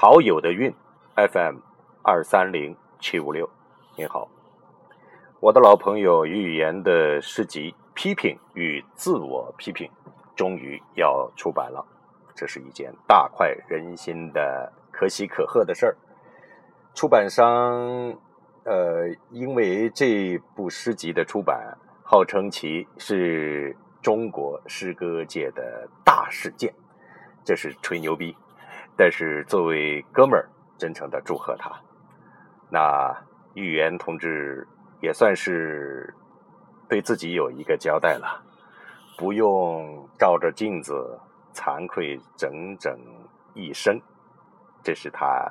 陶友的韵 FM 二三零七五六，您好，我的老朋友于语言的诗集《批评与自我批评》终于要出版了，这是一件大快人心的可喜可贺的事儿。出版商呃，因为这部诗集的出版，号称其是中国诗歌界的大事件，这是吹牛逼。但是作为哥们儿，真诚的祝贺他。那玉言同志也算是对自己有一个交代了，不用照着镜子惭愧整整一生。这是他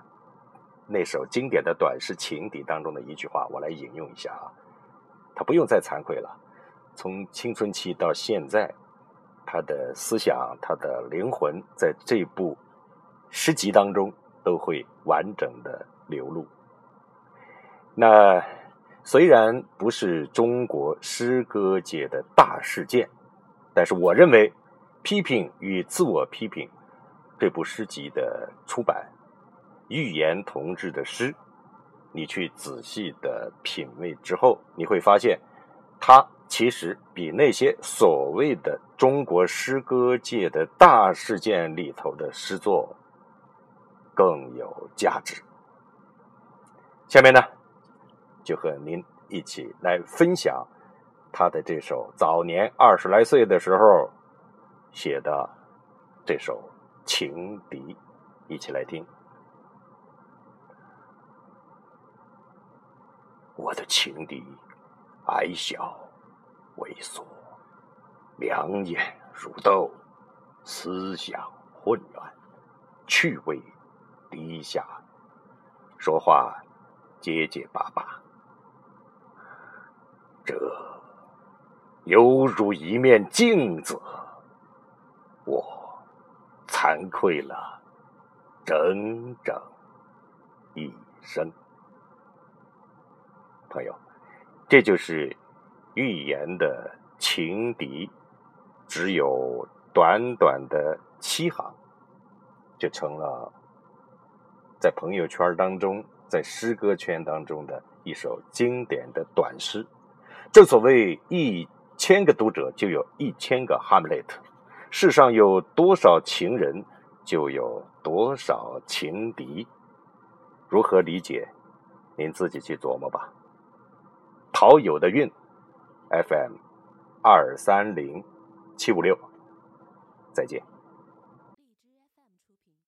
那首经典的短诗情敌当中的一句话，我来引用一下啊。他不用再惭愧了，从青春期到现在，他的思想、他的灵魂在这部。诗集当中都会完整的流露。那虽然不是中国诗歌界的大事件，但是我认为《批评与自我批评》这部诗集的出版，预言同志的诗，你去仔细的品味之后，你会发现，它其实比那些所谓的中国诗歌界的大事件里头的诗作。更有价值。下面呢，就和您一起来分享他的这首早年二十来岁的时候写的这首情敌，一起来听。我的情敌，矮小、猥琐、两眼如豆，思想混乱，趣味。低下，说话结结巴巴，这犹如一面镜子，我惭愧了整整一生。朋友，这就是预言的情敌，只有短短的七行，就成了。在朋友圈当中，在诗歌圈当中的一首经典的短诗。正所谓一千个读者就有一千个哈姆雷特，世上有多少情人，就有多少情敌。如何理解？您自己去琢磨吧。陶友的韵，FM 二三零七五六，再见。